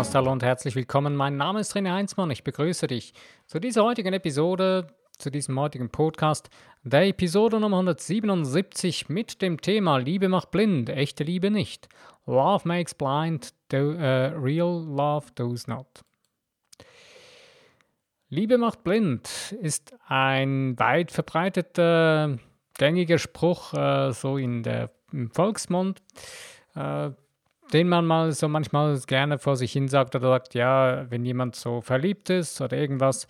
Podcast. Hallo und herzlich willkommen. Mein Name ist René Heinzmann. Ich begrüße dich zu dieser heutigen Episode, zu diesem heutigen Podcast, der Episode Nummer 177 mit dem Thema Liebe macht blind, echte Liebe nicht. Love makes blind, do, uh, real love does not. Liebe macht blind ist ein weit verbreiteter, gängiger Spruch, äh, so in der, im Volksmund. Äh, den man mal so manchmal gerne vor sich hin sagt oder sagt, ja, wenn jemand so verliebt ist oder irgendwas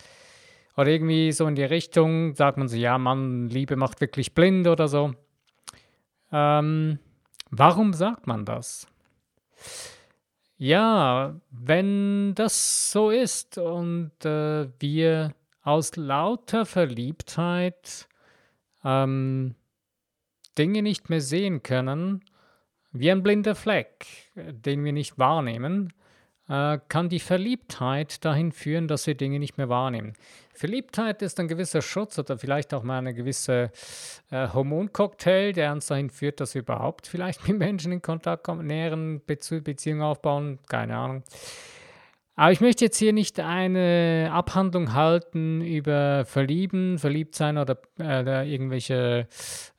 oder irgendwie so in die Richtung, sagt man so, ja, Mann, Liebe macht wirklich blind oder so. Ähm, warum sagt man das? Ja, wenn das so ist und äh, wir aus lauter Verliebtheit ähm, Dinge nicht mehr sehen können, wie ein blinder Fleck, den wir nicht wahrnehmen, äh, kann die Verliebtheit dahin führen, dass wir Dinge nicht mehr wahrnehmen. Verliebtheit ist ein gewisser Schutz oder vielleicht auch mal eine gewisse äh, Hormoncocktail, der uns dahin führt, dass wir überhaupt vielleicht mit Menschen in Kontakt kommen, näheren Bezie Beziehungen aufbauen, keine Ahnung. Aber ich möchte jetzt hier nicht eine Abhandlung halten über Verlieben, Verliebtsein oder, äh, irgendwelche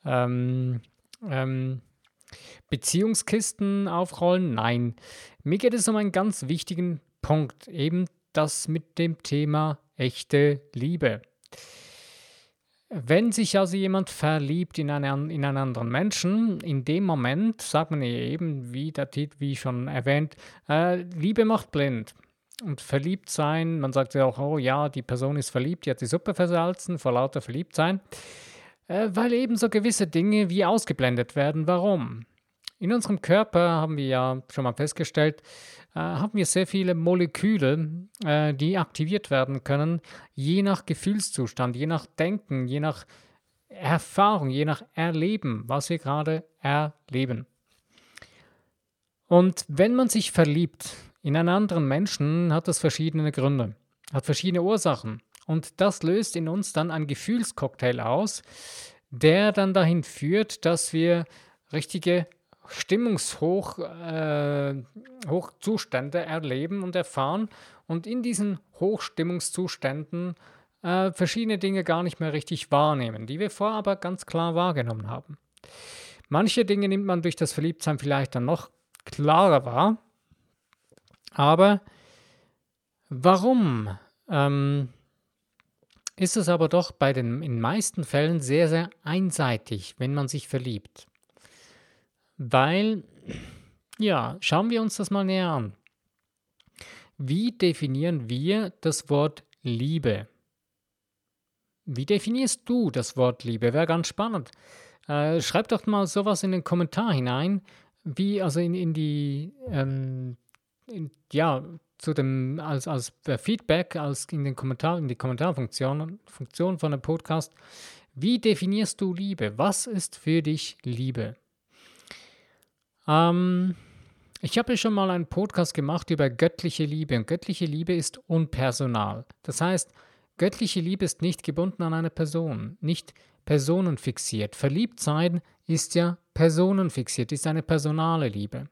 ähm, ähm, Beziehungskisten aufrollen? Nein. Mir geht es um einen ganz wichtigen Punkt, eben das mit dem Thema echte Liebe. Wenn sich also jemand verliebt in einen, in einen anderen Menschen, in dem Moment sagt man eben, wie der Titel, wie schon erwähnt, äh, Liebe macht blind. Und verliebt sein, man sagt ja auch, oh ja, die Person ist verliebt, die hat die Suppe versalzen, vor lauter Verliebtsein, äh, weil eben so gewisse Dinge wie ausgeblendet werden. Warum? In unserem Körper haben wir ja schon mal festgestellt, äh, haben wir sehr viele Moleküle, äh, die aktiviert werden können, je nach Gefühlszustand, je nach Denken, je nach Erfahrung, je nach Erleben, was wir gerade erleben. Und wenn man sich verliebt in einen anderen Menschen, hat das verschiedene Gründe, hat verschiedene Ursachen. Und das löst in uns dann einen Gefühlscocktail aus, der dann dahin führt, dass wir richtige Stimmungshochzustände äh, erleben und erfahren und in diesen Hochstimmungszuständen äh, verschiedene Dinge gar nicht mehr richtig wahrnehmen, die wir vorher aber ganz klar wahrgenommen haben. Manche Dinge nimmt man durch das Verliebtsein vielleicht dann noch klarer wahr, aber warum ähm, ist es aber doch bei den in meisten Fällen sehr, sehr einseitig, wenn man sich verliebt? Weil, ja, schauen wir uns das mal näher an. Wie definieren wir das Wort Liebe? Wie definierst du das Wort Liebe? Wäre ganz spannend. Äh, schreib doch mal sowas in den Kommentar hinein, wie also in, in die, ähm, in, ja, zu dem, als, als Feedback, als in den Kommentar, in die Kommentarfunktion Funktion von dem Podcast. Wie definierst du Liebe? Was ist für dich Liebe? Ähm, ich habe ja schon mal einen Podcast gemacht über göttliche Liebe und göttliche Liebe ist unpersonal. Das heißt, göttliche Liebe ist nicht gebunden an eine Person, nicht personenfixiert. Verliebt sein ist ja personenfixiert, ist eine personale Liebe.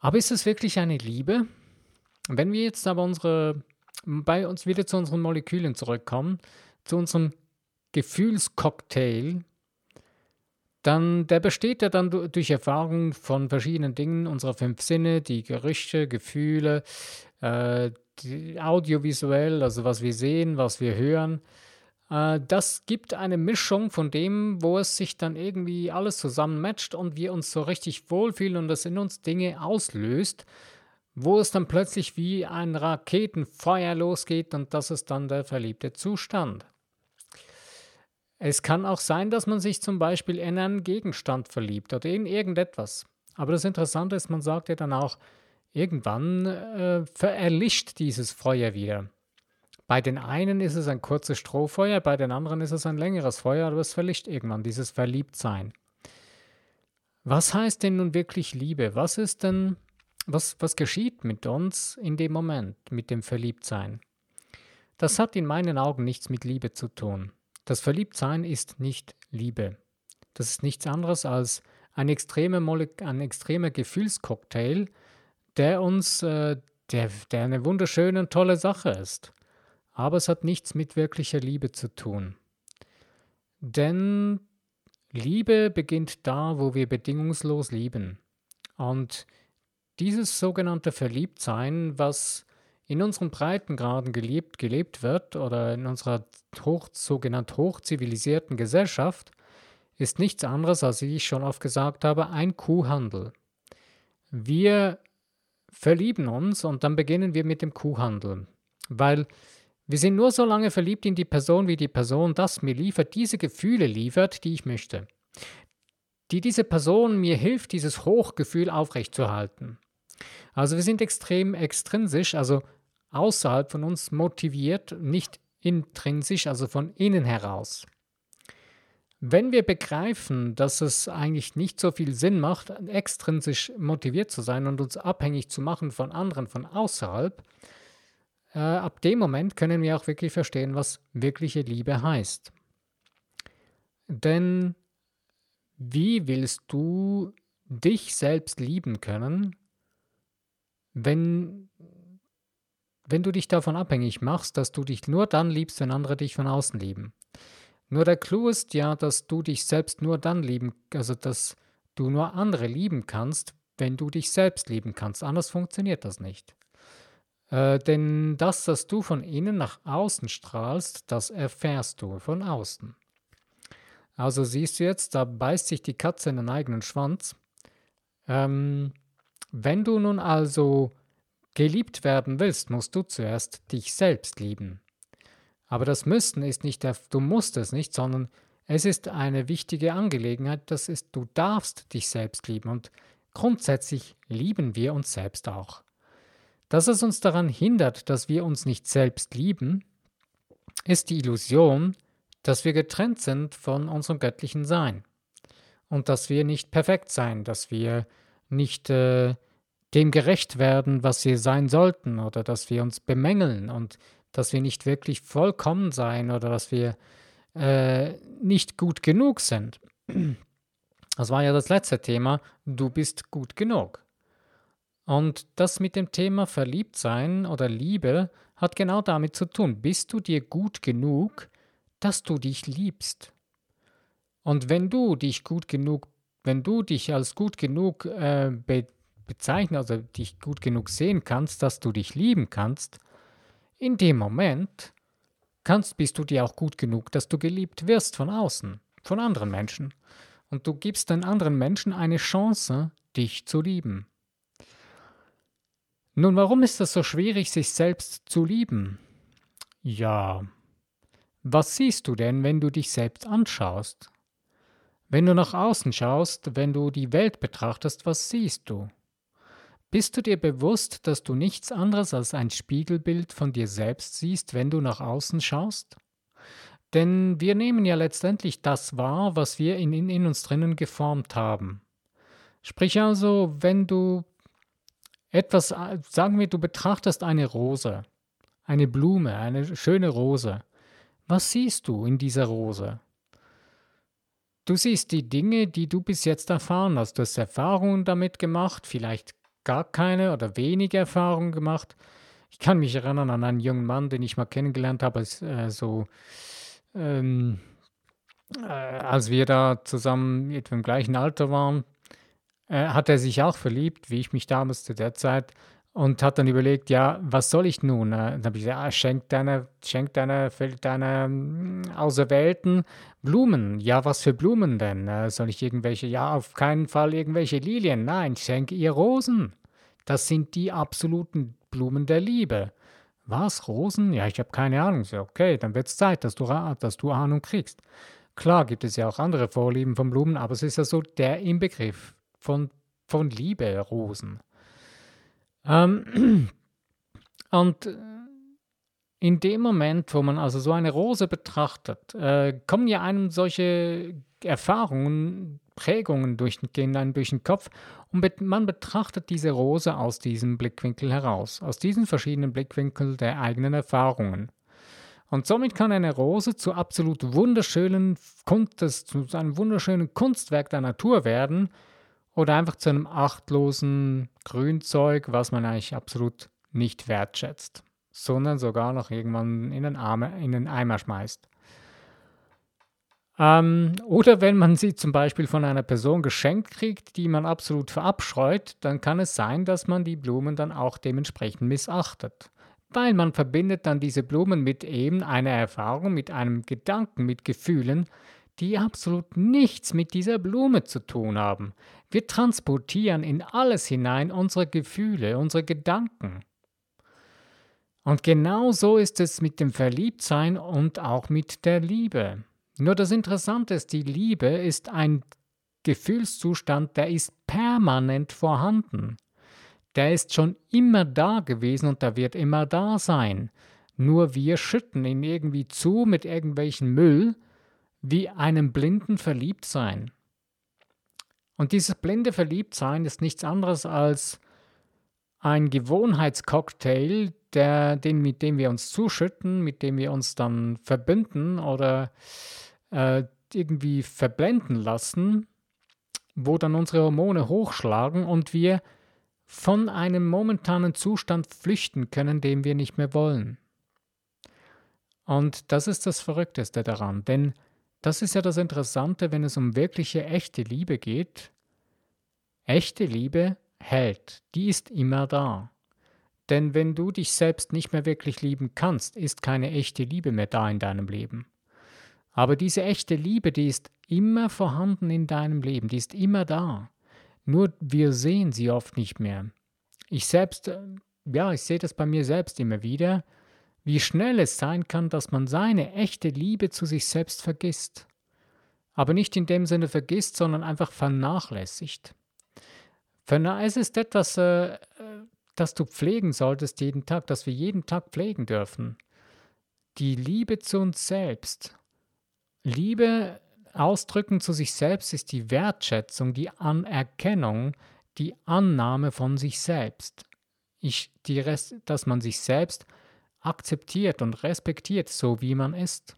Aber ist es wirklich eine Liebe? Wenn wir jetzt aber unsere, bei uns wieder zu unseren Molekülen zurückkommen, zu unserem Gefühlscocktail, dann, der besteht ja dann durch Erfahrung von verschiedenen Dingen unserer fünf Sinne, die Gerüche, Gefühle, äh, audiovisuell, also was wir sehen, was wir hören. Äh, das gibt eine Mischung von dem, wo es sich dann irgendwie alles zusammenmatcht und wir uns so richtig wohlfühlen und das in uns Dinge auslöst, wo es dann plötzlich wie ein Raketenfeuer losgeht und das ist dann der verliebte Zustand. Es kann auch sein, dass man sich zum Beispiel in einen Gegenstand verliebt oder in irgendetwas. Aber das Interessante ist, man sagt ja dann auch, irgendwann äh, erlischt dieses Feuer wieder. Bei den einen ist es ein kurzes Strohfeuer, bei den anderen ist es ein längeres Feuer, aber es verlischt irgendwann, dieses Verliebtsein. Was heißt denn nun wirklich Liebe? Was ist denn, was, was geschieht mit uns in dem Moment, mit dem Verliebtsein? Das hat in meinen Augen nichts mit Liebe zu tun. Das Verliebtsein ist nicht Liebe. Das ist nichts anderes als ein extremer, ein extremer Gefühlscocktail, der uns, äh, der, der eine wunderschöne und tolle Sache ist. Aber es hat nichts mit wirklicher Liebe zu tun. Denn Liebe beginnt da, wo wir bedingungslos lieben. Und dieses sogenannte Verliebtsein, was in unseren Breitengraden gelebt, gelebt wird oder in unserer hoch, sogenannt hochzivilisierten Gesellschaft, ist nichts anderes, als wie ich schon oft gesagt habe, ein Kuhhandel. Wir verlieben uns und dann beginnen wir mit dem Kuhhandel, weil wir sind nur so lange verliebt in die Person, wie die Person das mir liefert, diese Gefühle liefert, die ich möchte. Die diese Person mir hilft, dieses Hochgefühl aufrechtzuerhalten. Also wir sind extrem extrinsisch, also außerhalb von uns motiviert, nicht intrinsisch, also von innen heraus. Wenn wir begreifen, dass es eigentlich nicht so viel Sinn macht, extrinsisch motiviert zu sein und uns abhängig zu machen von anderen von außerhalb, äh, ab dem Moment können wir auch wirklich verstehen, was wirkliche Liebe heißt. Denn wie willst du dich selbst lieben können, wenn, wenn du dich davon abhängig machst, dass du dich nur dann liebst, wenn andere dich von außen lieben? Nur der Clou ist ja, dass du dich selbst nur dann lieben, also dass du nur andere lieben kannst, wenn du dich selbst lieben kannst. Anders funktioniert das nicht. Äh, denn das, was du von innen nach außen strahlst, das erfährst du von außen. Also siehst du jetzt, da beißt sich die Katze in den eigenen Schwanz. Ähm, wenn du nun also geliebt werden willst, musst du zuerst dich selbst lieben. Aber das Müssen ist nicht, der, du musst es nicht, sondern es ist eine wichtige Angelegenheit. Das ist, du darfst dich selbst lieben und grundsätzlich lieben wir uns selbst auch. Dass es uns daran hindert, dass wir uns nicht selbst lieben, ist die Illusion, dass wir getrennt sind von unserem göttlichen Sein und dass wir nicht perfekt sein, dass wir nicht äh, dem gerecht werden, was wir sein sollten oder dass wir uns bemängeln und dass wir nicht wirklich vollkommen sein oder dass wir äh, nicht gut genug sind. Das war ja das letzte Thema, du bist gut genug. Und das mit dem Thema Verliebtsein oder Liebe hat genau damit zu tun. Bist du dir gut genug, dass du dich liebst? Und wenn du dich gut genug, wenn du dich als gut genug äh, bezeichnen, also dich gut genug sehen kannst, dass du dich lieben kannst, in dem Moment kannst, bist du dir auch gut genug, dass du geliebt wirst von außen, von anderen Menschen. Und du gibst den anderen Menschen eine Chance, dich zu lieben. Nun, warum ist es so schwierig, sich selbst zu lieben? Ja, was siehst du denn, wenn du dich selbst anschaust? Wenn du nach außen schaust, wenn du die Welt betrachtest, was siehst du? Bist du dir bewusst, dass du nichts anderes als ein Spiegelbild von dir selbst siehst, wenn du nach außen schaust? Denn wir nehmen ja letztendlich das wahr, was wir in, in, uns drinnen geformt haben. Sprich also, wenn du etwas, sagen wir, du betrachtest eine Rose, eine Blume, eine schöne Rose. Was siehst du in dieser Rose? Du siehst die Dinge, die du bis jetzt erfahren hast. Du hast Erfahrungen damit gemacht, vielleicht gar keine oder wenige Erfahrungen gemacht. Ich kann mich erinnern an einen jungen Mann, den ich mal kennengelernt habe, als, äh, so, ähm, äh, als wir da zusammen etwa im gleichen Alter waren, äh, hat er sich auch verliebt, wie ich mich damals zu der Zeit, und hat dann überlegt, ja, was soll ich nun? Äh, dann habe ich gesagt, ah, schenk deine, schenk deine, deine ähm, Auserwählten Blumen. Ja, was für Blumen denn? Äh, soll ich irgendwelche? Ja, auf keinen Fall irgendwelche Lilien. Nein, schenke ihr Rosen. Das sind die absoluten Blumen der Liebe. Was? Rosen? Ja, ich habe keine Ahnung. So, okay, dann wird es Zeit, dass du, dass du Ahnung kriegst. Klar gibt es ja auch andere Vorlieben von Blumen, aber es ist ja so der Inbegriff von, von Liebe, Rosen. Ähm, und in dem Moment, wo man also so eine Rose betrachtet, äh, kommen ja einem solche Erfahrungen, Prägungen gehen einem durch den Kopf und man betrachtet diese Rose aus diesem Blickwinkel heraus, aus diesen verschiedenen Blickwinkeln der eigenen Erfahrungen. Und somit kann eine Rose zu absolut wunderschönen Kunst, zu einem wunderschönen Kunstwerk der Natur werden. oder einfach zu einem achtlosen Grünzeug, was man eigentlich absolut nicht wertschätzt, sondern sogar noch irgendwann in den, Arme, in den Eimer schmeißt. Ähm, oder wenn man sie zum Beispiel von einer Person geschenkt kriegt, die man absolut verabscheut, dann kann es sein, dass man die Blumen dann auch dementsprechend missachtet. Weil man verbindet dann diese Blumen mit eben einer Erfahrung, mit einem Gedanken, mit Gefühlen, die absolut nichts mit dieser Blume zu tun haben. Wir transportieren in alles hinein unsere Gefühle, unsere Gedanken. Und genau so ist es mit dem Verliebtsein und auch mit der Liebe. Nur das Interessante ist, die Liebe ist ein Gefühlszustand, der ist permanent vorhanden. Der ist schon immer da gewesen und der wird immer da sein. Nur wir schütten ihn irgendwie zu mit irgendwelchen Müll, wie einem blinden Verliebtsein. Und dieses blinde Verliebtsein ist nichts anderes als ein Gewohnheitscocktail, der, den, mit dem wir uns zuschütten, mit dem wir uns dann verbinden oder äh, irgendwie verblenden lassen, wo dann unsere Hormone hochschlagen und wir von einem momentanen Zustand flüchten können, den wir nicht mehr wollen. Und das ist das Verrückteste daran, denn das ist ja das Interessante, wenn es um wirkliche echte Liebe geht. Echte Liebe hält, die ist immer da. Denn wenn du dich selbst nicht mehr wirklich lieben kannst, ist keine echte Liebe mehr da in deinem Leben. Aber diese echte Liebe, die ist immer vorhanden in deinem Leben, die ist immer da. Nur wir sehen sie oft nicht mehr. Ich selbst, äh, ja, ich sehe das bei mir selbst immer wieder, wie schnell es sein kann, dass man seine echte Liebe zu sich selbst vergisst. Aber nicht in dem Sinne vergisst, sondern einfach vernachlässigt. Es ist etwas, äh, das du pflegen solltest jeden Tag, das wir jeden Tag pflegen dürfen. Die Liebe zu uns selbst. Liebe ausdrücken zu sich selbst ist die Wertschätzung, die Anerkennung, die Annahme von sich selbst. Ich, die Rest, dass man sich selbst akzeptiert und respektiert, so wie man ist.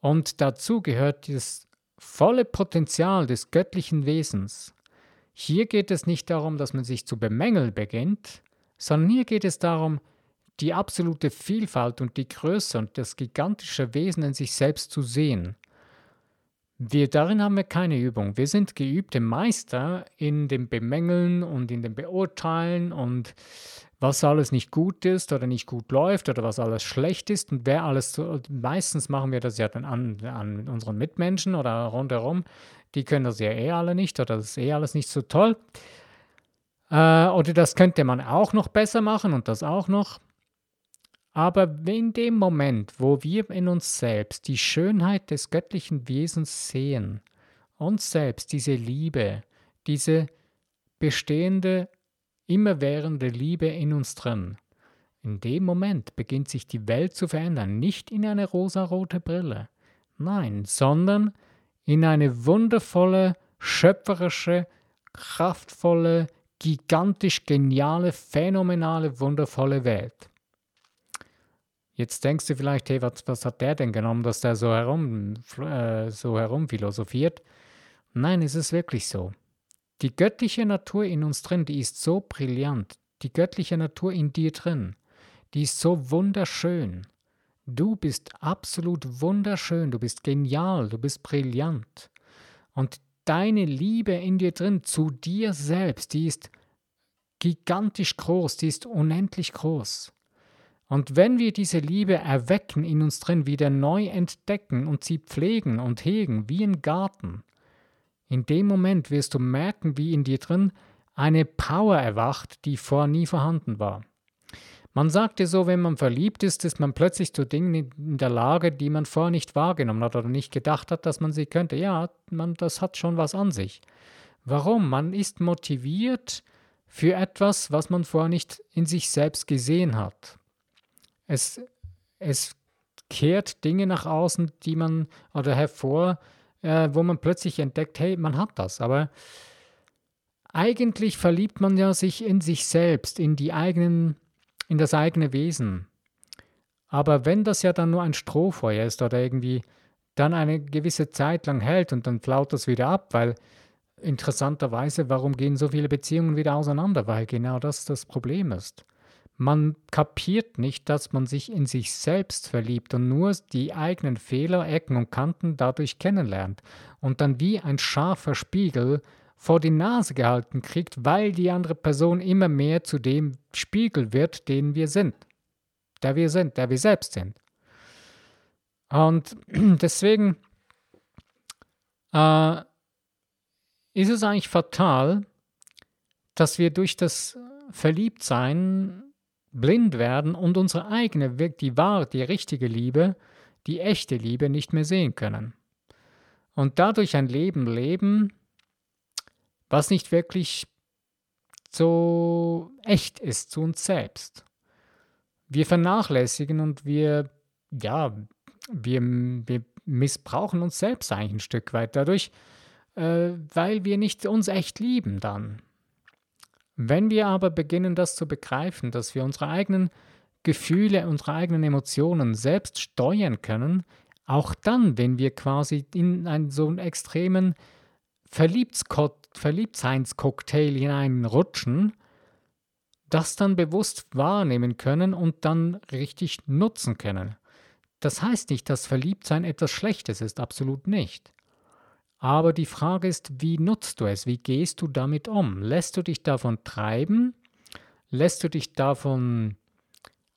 Und dazu gehört das volle Potenzial des göttlichen Wesens. Hier geht es nicht darum, dass man sich zu bemängeln beginnt, sondern hier geht es darum, die absolute Vielfalt und die Größe und das gigantische Wesen in sich selbst zu sehen. Wir darin haben wir keine Übung. Wir sind geübte Meister in dem Bemängeln und in dem Beurteilen und was alles nicht gut ist oder nicht gut läuft oder was alles schlecht ist und wer alles, meistens machen wir das ja dann an, an unseren Mitmenschen oder rundherum, die können das ja eh alle nicht oder das ist eh alles nicht so toll. Äh, oder das könnte man auch noch besser machen und das auch noch. Aber in dem Moment, wo wir in uns selbst die Schönheit des göttlichen Wesens sehen, uns selbst diese Liebe, diese bestehende, immerwährende Liebe in uns drin, in dem Moment beginnt sich die Welt zu verändern, nicht in eine rosarote Brille, nein, sondern in eine wundervolle, schöpferische, kraftvolle, gigantisch geniale, phänomenale, wundervolle Welt. Jetzt denkst du vielleicht, hey, was, was hat der denn genommen, dass der so herum, äh, so herumphilosophiert? Nein, es ist wirklich so. Die göttliche Natur in uns drin, die ist so brillant. Die göttliche Natur in dir drin, die ist so wunderschön. Du bist absolut wunderschön, du bist genial, du bist brillant. Und deine Liebe in dir drin zu dir selbst, die ist gigantisch groß, die ist unendlich groß. Und wenn wir diese Liebe erwecken in uns drin, wieder neu entdecken und sie pflegen und hegen wie ein Garten, in dem Moment wirst du merken, wie in dir drin eine Power erwacht, die vorher nie vorhanden war. Man sagt ja so, wenn man verliebt ist, ist man plötzlich zu Dingen in der Lage, die man vorher nicht wahrgenommen hat oder nicht gedacht hat, dass man sie könnte. Ja, man, das hat schon was an sich. Warum? Man ist motiviert für etwas, was man vorher nicht in sich selbst gesehen hat. Es, es kehrt Dinge nach außen, die man oder hervor, äh, wo man plötzlich entdeckt, hey, man hat das. Aber eigentlich verliebt man ja sich in sich selbst, in die eigenen, in das eigene Wesen. Aber wenn das ja dann nur ein Strohfeuer ist oder irgendwie dann eine gewisse Zeit lang hält und dann flaut das wieder ab, weil interessanterweise, warum gehen so viele Beziehungen wieder auseinander? Weil genau das das Problem ist. Man kapiert nicht, dass man sich in sich selbst verliebt und nur die eigenen Fehler, Ecken und Kanten dadurch kennenlernt und dann wie ein scharfer Spiegel vor die Nase gehalten kriegt, weil die andere Person immer mehr zu dem Spiegel wird, den wir sind, der wir sind, der wir selbst sind. Und deswegen äh, ist es eigentlich fatal, dass wir durch das Verliebtsein blind werden und unsere eigene, die wahre, die richtige Liebe, die echte Liebe nicht mehr sehen können. Und dadurch ein Leben leben, was nicht wirklich so echt ist zu uns selbst. Wir vernachlässigen und wir, ja, wir, wir missbrauchen uns selbst eigentlich ein Stück weit dadurch, äh, weil wir nicht uns echt lieben dann. Wenn wir aber beginnen, das zu begreifen, dass wir unsere eigenen Gefühle, unsere eigenen Emotionen selbst steuern können, auch dann, wenn wir quasi in einen so einen extremen Verliebtseinscocktail hineinrutschen, das dann bewusst wahrnehmen können und dann richtig nutzen können. Das heißt nicht, dass Verliebtsein etwas Schlechtes ist, absolut nicht. Aber die Frage ist, wie nutzt du es? Wie gehst du damit um? Lässt du dich davon treiben? Lässt du dich davon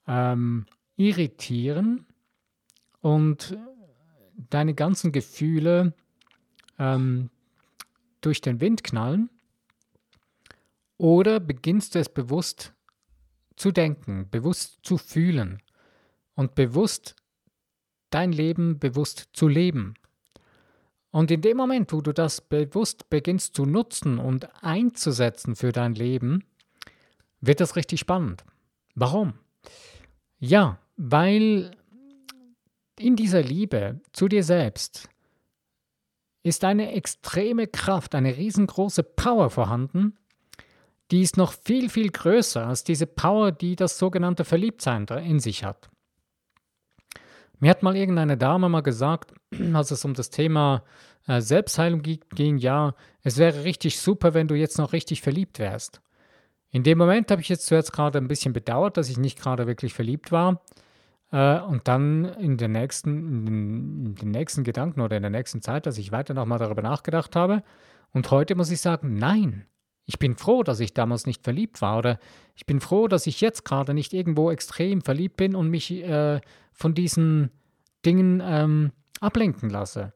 ähm, irritieren und deine ganzen Gefühle ähm, durch den Wind knallen? Oder beginnst du es bewusst zu denken, bewusst zu fühlen und bewusst dein Leben bewusst zu leben? Und in dem Moment, wo du das bewusst beginnst zu nutzen und einzusetzen für dein Leben, wird das richtig spannend. Warum? Ja, weil in dieser Liebe zu dir selbst ist eine extreme Kraft, eine riesengroße Power vorhanden, die ist noch viel, viel größer als diese Power, die das sogenannte Verliebtsein in sich hat. Mir hat mal irgendeine Dame mal gesagt, als es um das Thema äh, Selbstheilung ging, ja, es wäre richtig super, wenn du jetzt noch richtig verliebt wärst. In dem Moment habe ich jetzt zuerst gerade ein bisschen bedauert, dass ich nicht gerade wirklich verliebt war. Äh, und dann in den, nächsten, in den nächsten Gedanken oder in der nächsten Zeit, dass ich weiter nochmal darüber nachgedacht habe. Und heute muss ich sagen, nein, ich bin froh, dass ich damals nicht verliebt war oder ich bin froh, dass ich jetzt gerade nicht irgendwo extrem verliebt bin und mich äh, von diesen Dingen ähm, ablenken lasse.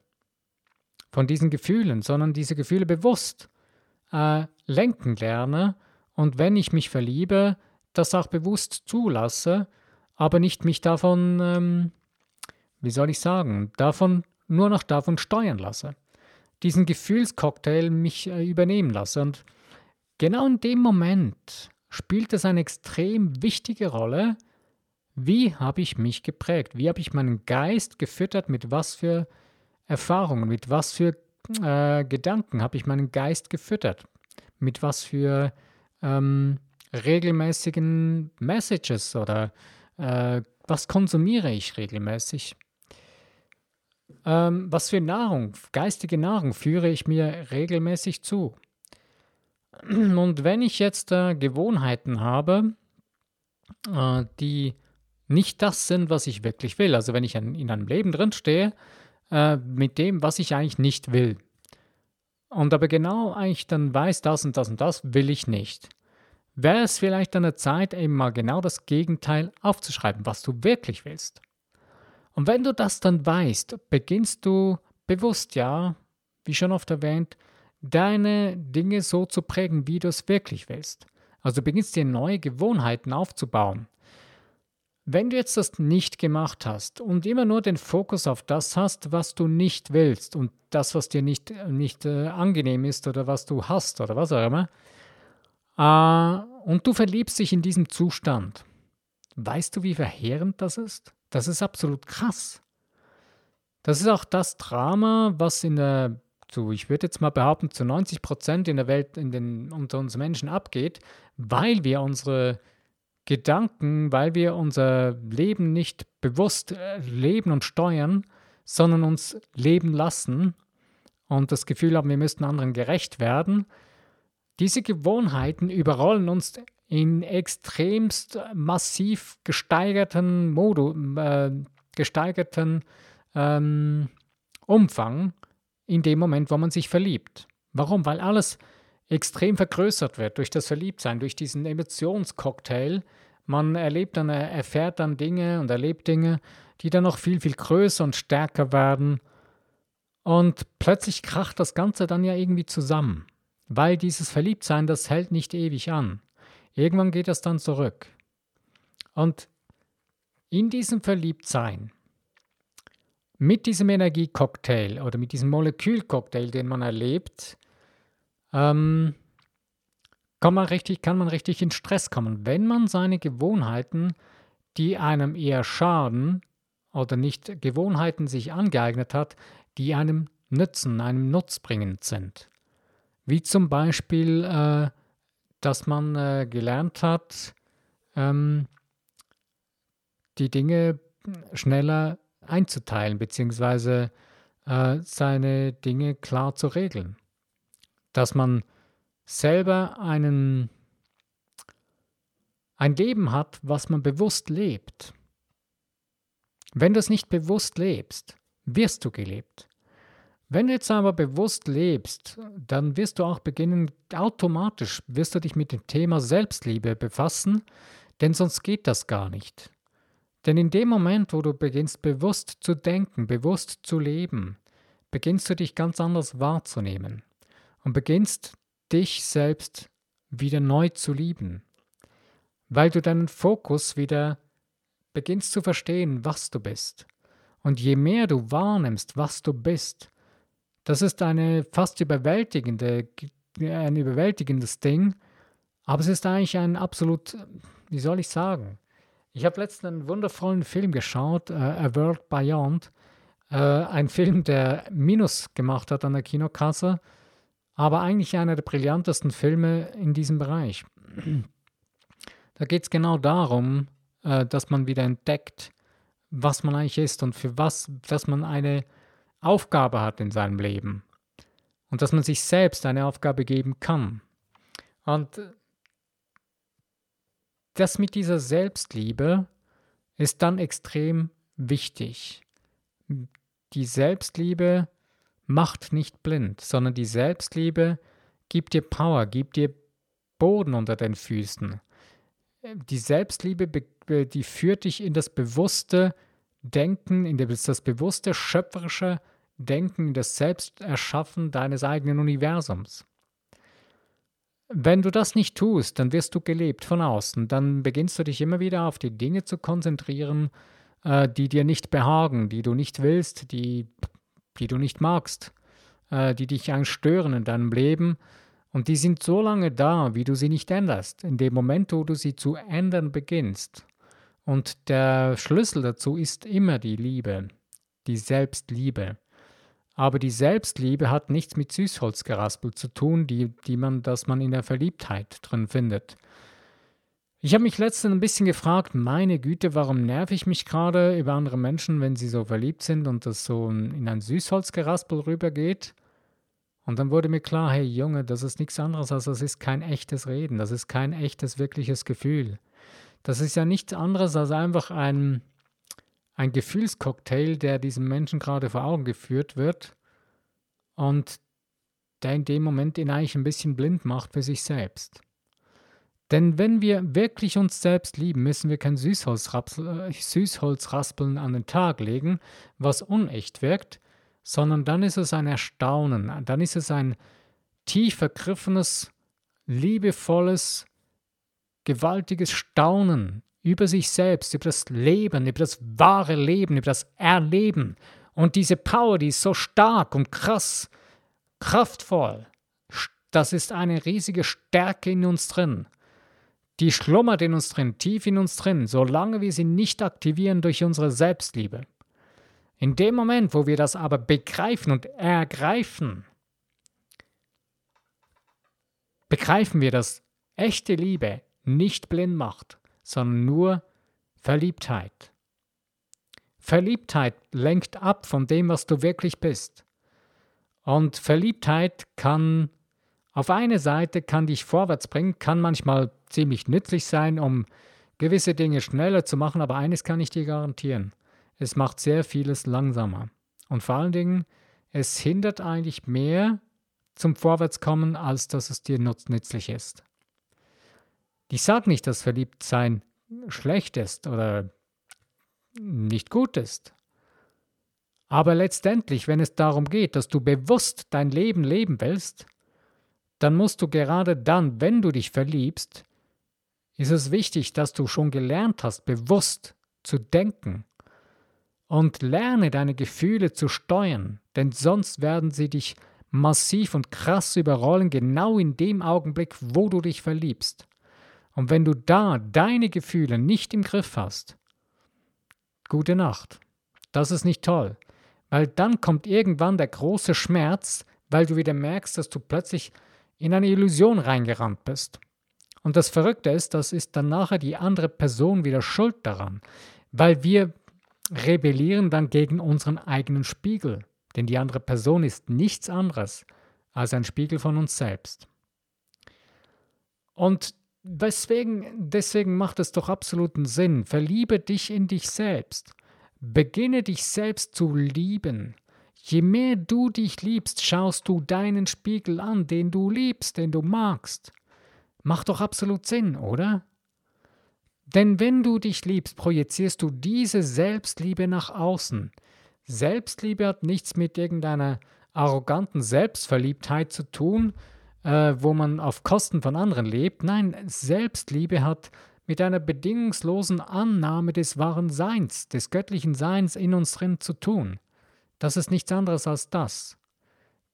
Von diesen Gefühlen, sondern diese Gefühle bewusst äh, lenken lerne und wenn ich mich verliebe, das auch bewusst zulasse, aber nicht mich davon, ähm, wie soll ich sagen, davon, nur noch davon steuern lasse. Diesen Gefühlscocktail mich äh, übernehmen lasse und Genau in dem Moment spielt es eine extrem wichtige Rolle, wie habe ich mich geprägt, wie habe ich meinen Geist gefüttert, mit was für Erfahrungen, mit was für äh, Gedanken habe ich meinen Geist gefüttert, mit was für ähm, regelmäßigen Messages oder äh, was konsumiere ich regelmäßig. Ähm, was für Nahrung, geistige Nahrung führe ich mir regelmäßig zu. Und wenn ich jetzt äh, Gewohnheiten habe, äh, die nicht das sind, was ich wirklich will, also wenn ich in, in einem Leben drinstehe, äh, mit dem, was ich eigentlich nicht will, und aber genau eigentlich dann weiß, das und das und das will ich nicht, wäre es vielleicht an der Zeit, eben mal genau das Gegenteil aufzuschreiben, was du wirklich willst. Und wenn du das dann weißt, beginnst du bewusst, ja, wie schon oft erwähnt, deine Dinge so zu prägen, wie du es wirklich willst. Also beginnst dir neue Gewohnheiten aufzubauen. Wenn du jetzt das nicht gemacht hast und immer nur den Fokus auf das hast, was du nicht willst und das, was dir nicht, nicht äh, angenehm ist oder was du hast oder was auch immer, äh, und du verliebst dich in diesem Zustand, weißt du, wie verheerend das ist? Das ist absolut krass. Das ist auch das Drama, was in der zu, ich würde jetzt mal behaupten, zu 90 Prozent in der Welt, in den, unter uns Menschen abgeht, weil wir unsere Gedanken, weil wir unser Leben nicht bewusst äh, leben und steuern, sondern uns leben lassen und das Gefühl haben, wir müssten anderen gerecht werden, diese Gewohnheiten überrollen uns in extremst massiv gesteigerten Modu, äh, gesteigerten ähm, Umfang in dem Moment, wo man sich verliebt. Warum? Weil alles extrem vergrößert wird durch das Verliebtsein, durch diesen Emotionscocktail. Man erlebt dann, erfährt dann Dinge und erlebt Dinge, die dann noch viel, viel größer und stärker werden. Und plötzlich kracht das Ganze dann ja irgendwie zusammen, weil dieses Verliebtsein, das hält nicht ewig an. Irgendwann geht das dann zurück. Und in diesem Verliebtsein, mit diesem Energiecocktail oder mit diesem Molekülcocktail, den man erlebt, ähm, kann, man richtig, kann man richtig in Stress kommen, wenn man seine Gewohnheiten, die einem eher schaden oder nicht Gewohnheiten sich angeeignet hat, die einem nützen, einem nutzbringend sind. Wie zum Beispiel äh, dass man äh, gelernt hat, ähm, die Dinge schneller einzuteilen, beziehungsweise äh, seine Dinge klar zu regeln. Dass man selber einen, ein Leben hat, was man bewusst lebt. Wenn du es nicht bewusst lebst, wirst du gelebt. Wenn du jetzt aber bewusst lebst, dann wirst du auch beginnen, automatisch wirst du dich mit dem Thema Selbstliebe befassen, denn sonst geht das gar nicht. Denn in dem Moment, wo du beginnst bewusst zu denken, bewusst zu leben, beginnst du dich ganz anders wahrzunehmen und beginnst dich selbst wieder neu zu lieben, weil du deinen Fokus wieder beginnst zu verstehen, was du bist. Und je mehr du wahrnimmst, was du bist, das ist eine fast überwältigende, ein überwältigendes Ding, aber es ist eigentlich ein absolut, wie soll ich sagen? Ich habe letztens einen wundervollen Film geschaut, uh, A World Beyond, uh, ein Film, der Minus gemacht hat an der Kinokasse, aber eigentlich einer der brillantesten Filme in diesem Bereich. Da geht es genau darum, uh, dass man wieder entdeckt, was man eigentlich ist und für was, dass man eine Aufgabe hat in seinem Leben und dass man sich selbst eine Aufgabe geben kann. Und das mit dieser Selbstliebe ist dann extrem wichtig. Die Selbstliebe macht nicht blind, sondern die Selbstliebe gibt dir Power, gibt dir Boden unter den Füßen. Die Selbstliebe, die führt dich in das bewusste Denken, in das bewusste schöpferische Denken, das Selbsterschaffen deines eigenen Universums. Wenn du das nicht tust, dann wirst du gelebt von außen. Dann beginnst du dich immer wieder auf die Dinge zu konzentrieren, äh, die dir nicht behagen, die du nicht willst, die, die du nicht magst, äh, die dich eigentlich stören in deinem Leben. Und die sind so lange da, wie du sie nicht änderst. In dem Moment, wo du sie zu ändern beginnst. Und der Schlüssel dazu ist immer die Liebe, die Selbstliebe. Aber die Selbstliebe hat nichts mit Süßholzgeraspel zu tun, die, die man, dass man in der Verliebtheit drin findet. Ich habe mich letztens ein bisschen gefragt, meine Güte, warum nerv ich mich gerade über andere Menschen, wenn sie so verliebt sind und das so in ein Süßholzgeraspel rübergeht? Und dann wurde mir klar, hey Junge, das ist nichts anderes als das ist kein echtes Reden, das ist kein echtes, wirkliches Gefühl. Das ist ja nichts anderes als einfach ein, ein Gefühlscocktail, der diesem Menschen gerade vor Augen geführt wird und der in dem Moment ihn eigentlich ein bisschen blind macht für sich selbst. Denn wenn wir wirklich uns selbst lieben, müssen wir kein äh, Süßholzraspeln an den Tag legen, was unecht wirkt, sondern dann ist es ein Erstaunen, dann ist es ein tief vergriffenes, liebevolles, gewaltiges Staunen über sich selbst, über das Leben, über das wahre Leben, über das Erleben. Und diese Power, die ist so stark und krass, kraftvoll. Das ist eine riesige Stärke in uns drin. Die schlummert in uns drin, tief in uns drin, solange wir sie nicht aktivieren durch unsere Selbstliebe. In dem Moment, wo wir das aber begreifen und ergreifen, begreifen wir, dass echte Liebe nicht blind macht, sondern nur Verliebtheit. Verliebtheit lenkt ab von dem, was du wirklich bist. Und Verliebtheit kann auf eine Seite kann dich vorwärts bringen, kann manchmal ziemlich nützlich sein, um gewisse Dinge schneller zu machen, aber eines kann ich dir garantieren. Es macht sehr vieles langsamer. Und vor allen Dingen, es hindert eigentlich mehr zum Vorwärtskommen, als dass es dir nützlich ist. Ich sage nicht, dass Verliebtsein schlecht ist oder nicht gut ist. Aber letztendlich, wenn es darum geht, dass du bewusst dein Leben leben willst, dann musst du gerade dann, wenn du dich verliebst, ist es wichtig, dass du schon gelernt hast, bewusst zu denken und lerne deine Gefühle zu steuern, denn sonst werden sie dich massiv und krass überrollen, genau in dem Augenblick, wo du dich verliebst. Und wenn du da deine Gefühle nicht im Griff hast, gute Nacht. Das ist nicht toll, weil dann kommt irgendwann der große Schmerz, weil du wieder merkst, dass du plötzlich in eine Illusion reingerannt bist. Und das Verrückte ist, das ist dann nachher die andere Person wieder schuld daran, weil wir rebellieren dann gegen unseren eigenen Spiegel, denn die andere Person ist nichts anderes als ein Spiegel von uns selbst. Und Deswegen, deswegen macht es doch absoluten Sinn. Verliebe dich in dich selbst. Beginne dich selbst zu lieben. Je mehr du dich liebst, schaust du deinen Spiegel an, den du liebst, den du magst. Macht doch absolut Sinn, oder? Denn wenn du dich liebst, projizierst du diese Selbstliebe nach außen. Selbstliebe hat nichts mit irgendeiner arroganten Selbstverliebtheit zu tun, äh, wo man auf Kosten von anderen lebt. Nein, Selbstliebe hat mit einer bedingungslosen Annahme des wahren Seins, des göttlichen Seins in uns drin zu tun. Das ist nichts anderes als das.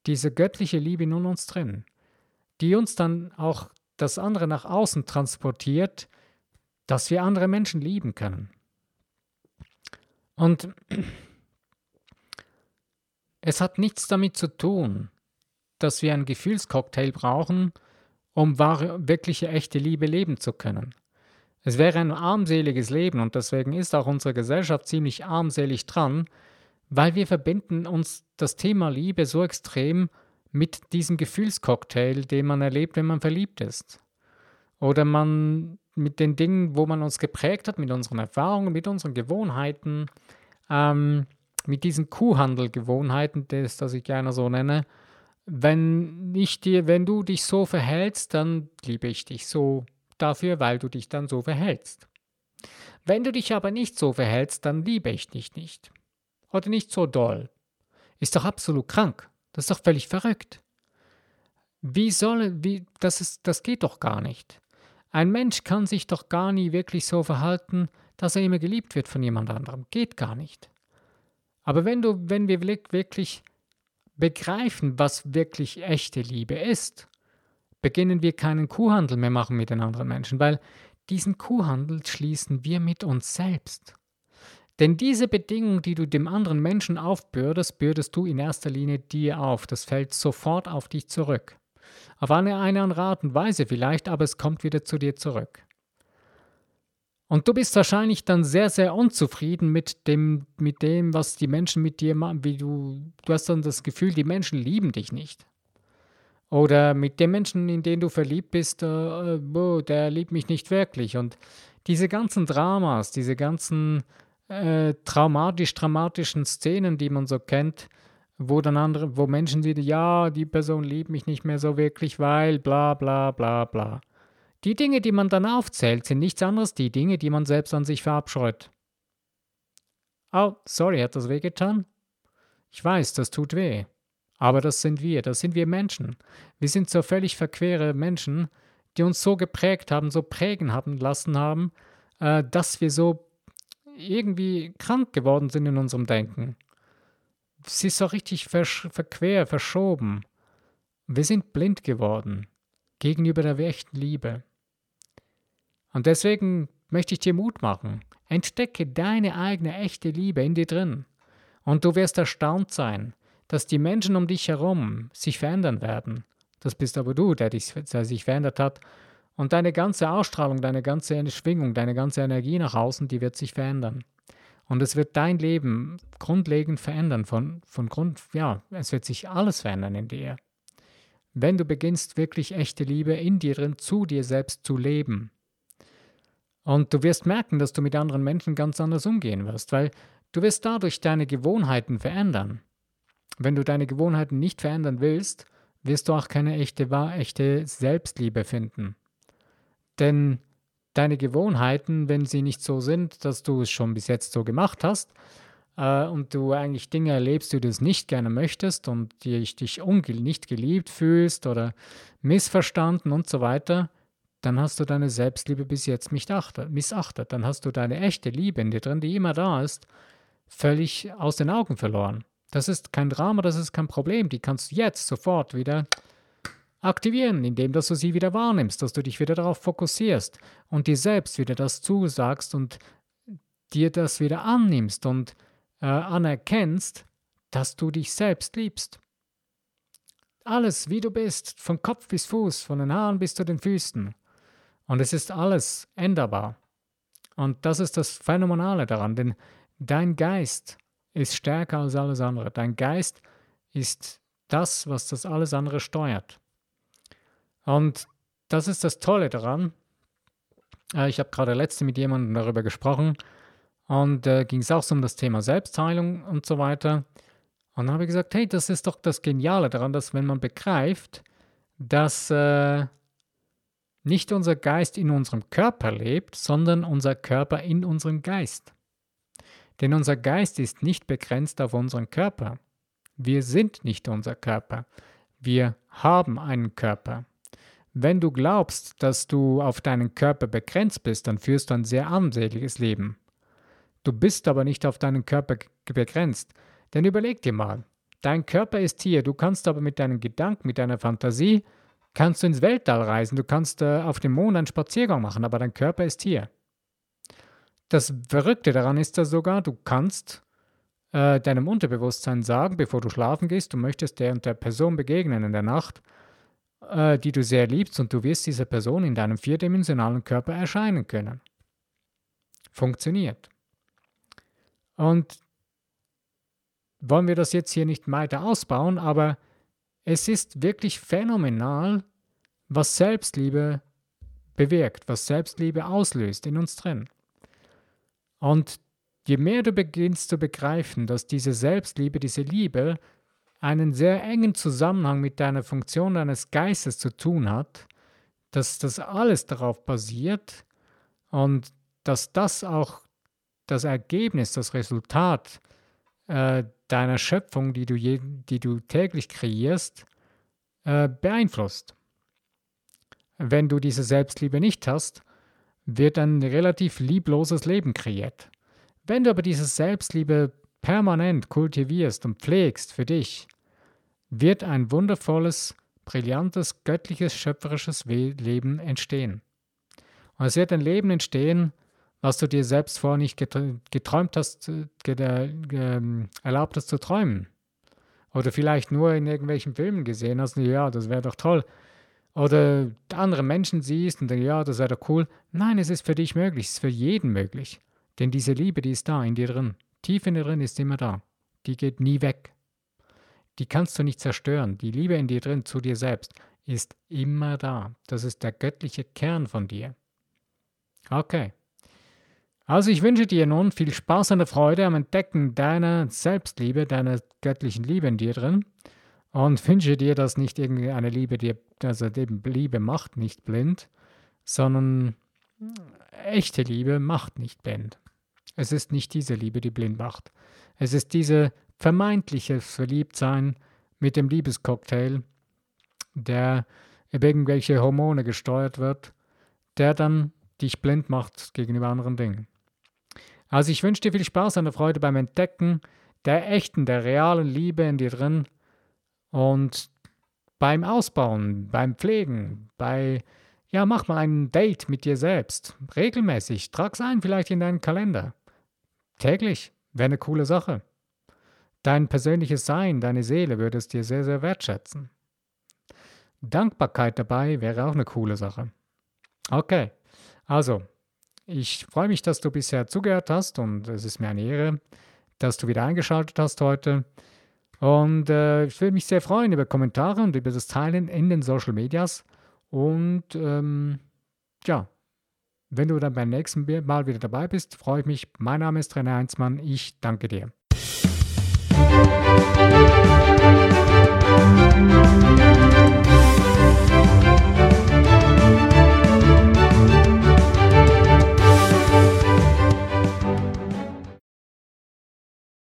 Diese göttliche Liebe in uns drin, die uns dann auch das andere nach außen transportiert, dass wir andere Menschen lieben können. Und es hat nichts damit zu tun, dass wir einen Gefühlscocktail brauchen, um wahre, wirkliche, echte Liebe leben zu können. Es wäre ein armseliges Leben und deswegen ist auch unsere Gesellschaft ziemlich armselig dran, weil wir verbinden uns das Thema Liebe so extrem mit diesem Gefühlscocktail, den man erlebt, wenn man verliebt ist. Oder man mit den Dingen, wo man uns geprägt hat, mit unseren Erfahrungen, mit unseren Gewohnheiten, ähm, mit diesen Kuhhandelgewohnheiten, das, das ich gerne so nenne, wenn, ich dir, wenn du dich so verhältst, dann liebe ich dich so dafür, weil du dich dann so verhältst. Wenn du dich aber nicht so verhältst, dann liebe ich dich nicht. Oder nicht so doll. Ist doch absolut krank. Das ist doch völlig verrückt. Wie soll, wie, das ist, das geht doch gar nicht. Ein Mensch kann sich doch gar nie wirklich so verhalten, dass er immer geliebt wird von jemand anderem. Geht gar nicht. Aber wenn du, wenn wir wirklich begreifen, was wirklich echte Liebe ist, beginnen wir keinen Kuhhandel mehr machen mit den anderen Menschen, weil diesen Kuhhandel schließen wir mit uns selbst. Denn diese Bedingung, die du dem anderen Menschen aufbürdest, bürdest du in erster Linie dir auf. Das fällt sofort auf dich zurück. Auf eine, eine andere Art und Weise vielleicht, aber es kommt wieder zu dir zurück. Und du bist wahrscheinlich dann sehr, sehr unzufrieden mit dem, mit dem, was die Menschen mit dir machen. Wie du, du hast dann das Gefühl, die Menschen lieben dich nicht. Oder mit dem Menschen, in den du verliebt bist, äh, oh, der liebt mich nicht wirklich. Und diese ganzen Dramas, diese ganzen äh, traumatisch-dramatischen Szenen, die man so kennt, wo dann andere, wo Menschen wieder, ja, die Person liebt mich nicht mehr so wirklich, weil bla bla bla bla. Die Dinge, die man dann aufzählt, sind nichts anderes die Dinge, die man selbst an sich verabscheut. Oh, sorry, hat das wehgetan? Ich weiß, das tut weh. Aber das sind wir, das sind wir Menschen. Wir sind so völlig verquere Menschen, die uns so geprägt haben, so prägen haben lassen haben, äh, dass wir so irgendwie krank geworden sind in unserem Denken. Sie ist so richtig versch verquer, verschoben. Wir sind blind geworden gegenüber der echten Liebe. Und deswegen möchte ich dir Mut machen. Entdecke deine eigene echte Liebe in dir drin. Und du wirst erstaunt sein, dass die Menschen um dich herum sich verändern werden. Das bist aber du, der, dich, der sich verändert hat. Und deine ganze Ausstrahlung, deine ganze Schwingung, deine ganze Energie nach außen, die wird sich verändern. Und es wird dein Leben grundlegend verändern. Von, von Grund, ja, es wird sich alles verändern in dir. Wenn du beginnst, wirklich echte Liebe in dir drin zu dir selbst zu leben. Und du wirst merken, dass du mit anderen Menschen ganz anders umgehen wirst, weil du wirst dadurch deine Gewohnheiten verändern. Wenn du deine Gewohnheiten nicht verändern willst, wirst du auch keine echte, echte Selbstliebe finden. Denn deine Gewohnheiten, wenn sie nicht so sind, dass du es schon bis jetzt so gemacht hast äh, und du eigentlich Dinge erlebst, die du es nicht gerne möchtest und die dich nicht geliebt fühlst oder missverstanden und so weiter, dann hast du deine Selbstliebe bis jetzt missachtet. Dann hast du deine echte Liebe in dir drin, die immer da ist, völlig aus den Augen verloren. Das ist kein Drama, das ist kein Problem. Die kannst du jetzt sofort wieder aktivieren, indem dass du sie wieder wahrnimmst, dass du dich wieder darauf fokussierst und dir selbst wieder das zusagst und dir das wieder annimmst und äh, anerkennst, dass du dich selbst liebst. Alles, wie du bist, von Kopf bis Fuß, von den Haaren bis zu den Füßen. Und es ist alles änderbar. Und das ist das Phänomenale daran, denn dein Geist ist stärker als alles andere. Dein Geist ist das, was das alles andere steuert. Und das ist das Tolle daran. Äh, ich habe gerade letzte mit jemandem darüber gesprochen und äh, ging es auch so um das Thema Selbstheilung und so weiter. Und dann habe ich gesagt, hey, das ist doch das Geniale daran, dass wenn man begreift, dass äh, nicht unser Geist in unserem Körper lebt, sondern unser Körper in unserem Geist. Denn unser Geist ist nicht begrenzt auf unseren Körper. Wir sind nicht unser Körper. Wir haben einen Körper. Wenn du glaubst, dass du auf deinen Körper begrenzt bist, dann führst du ein sehr armseliges Leben. Du bist aber nicht auf deinen Körper begrenzt. Denn überleg dir mal, dein Körper ist hier, du kannst aber mit deinen Gedanken, mit deiner Fantasie, kannst du ins Weltall reisen, du kannst äh, auf dem Mond einen Spaziergang machen, aber dein Körper ist hier. Das Verrückte daran ist ja sogar, du kannst äh, deinem Unterbewusstsein sagen, bevor du schlafen gehst, du möchtest der und der Person begegnen in der Nacht äh, die du sehr liebst und du wirst dieser Person in deinem vierdimensionalen Körper erscheinen können. Funktioniert. Und wollen wir das jetzt hier nicht weiter ausbauen, aber es ist wirklich phänomenal, was Selbstliebe bewirkt, was Selbstliebe auslöst in uns drin. Und je mehr du beginnst zu begreifen, dass diese Selbstliebe, diese Liebe einen sehr engen Zusammenhang mit deiner Funktion deines Geistes zu tun hat, dass das alles darauf basiert und dass das auch das Ergebnis, das Resultat äh, deiner Schöpfung, die du, je, die du täglich kreierst, äh, beeinflusst. Wenn du diese Selbstliebe nicht hast, wird ein relativ liebloses Leben kreiert. Wenn du aber diese Selbstliebe permanent kultivierst und pflegst für dich, wird ein wundervolles, brillantes, göttliches, schöpferisches Leben entstehen. Und es wird ein Leben entstehen, was du dir selbst vorher nicht geträumt hast, äh, ähm, erlaubt hast zu träumen. Oder vielleicht nur in irgendwelchen Filmen gesehen hast, ja, das wäre doch toll. Oder andere Menschen siehst und denkst, ja, das wäre doch cool. Nein, es ist für dich möglich, es ist für jeden möglich. Denn diese Liebe, die ist da in dir drin. Tief in dir drin ist immer da. Die geht nie weg. Die kannst du nicht zerstören. Die Liebe in dir drin zu dir selbst ist immer da. Das ist der göttliche Kern von dir. Okay. Also ich wünsche dir nun viel Spaß und Freude am Entdecken deiner Selbstliebe, deiner göttlichen Liebe in dir drin und wünsche dir, dass nicht irgendeine Liebe dir, also eben Liebe macht nicht blind, sondern echte Liebe macht nicht blind. Es ist nicht diese Liebe, die blind macht. Es ist diese vermeintliches Verliebtsein mit dem Liebescocktail, der über irgendwelche Hormone gesteuert wird, der dann dich blind macht gegenüber anderen Dingen. Also ich wünsche dir viel Spaß und Freude beim Entdecken der echten, der realen Liebe in dir drin und beim Ausbauen, beim Pflegen, bei, ja, mach mal ein Date mit dir selbst. Regelmäßig, trag's ein, vielleicht in deinen Kalender. Täglich, wäre eine coole Sache. Dein persönliches Sein, deine Seele würde es dir sehr, sehr wertschätzen. Dankbarkeit dabei wäre auch eine coole Sache. Okay, also, ich freue mich, dass du bisher zugehört hast und es ist mir eine Ehre, dass du wieder eingeschaltet hast heute. Und äh, ich würde mich sehr freuen über Kommentare und über das Teilen in den Social Medias. Und ähm, ja, wenn du dann beim nächsten Mal wieder dabei bist, freue ich mich. Mein Name ist René Heinzmann. Ich danke dir.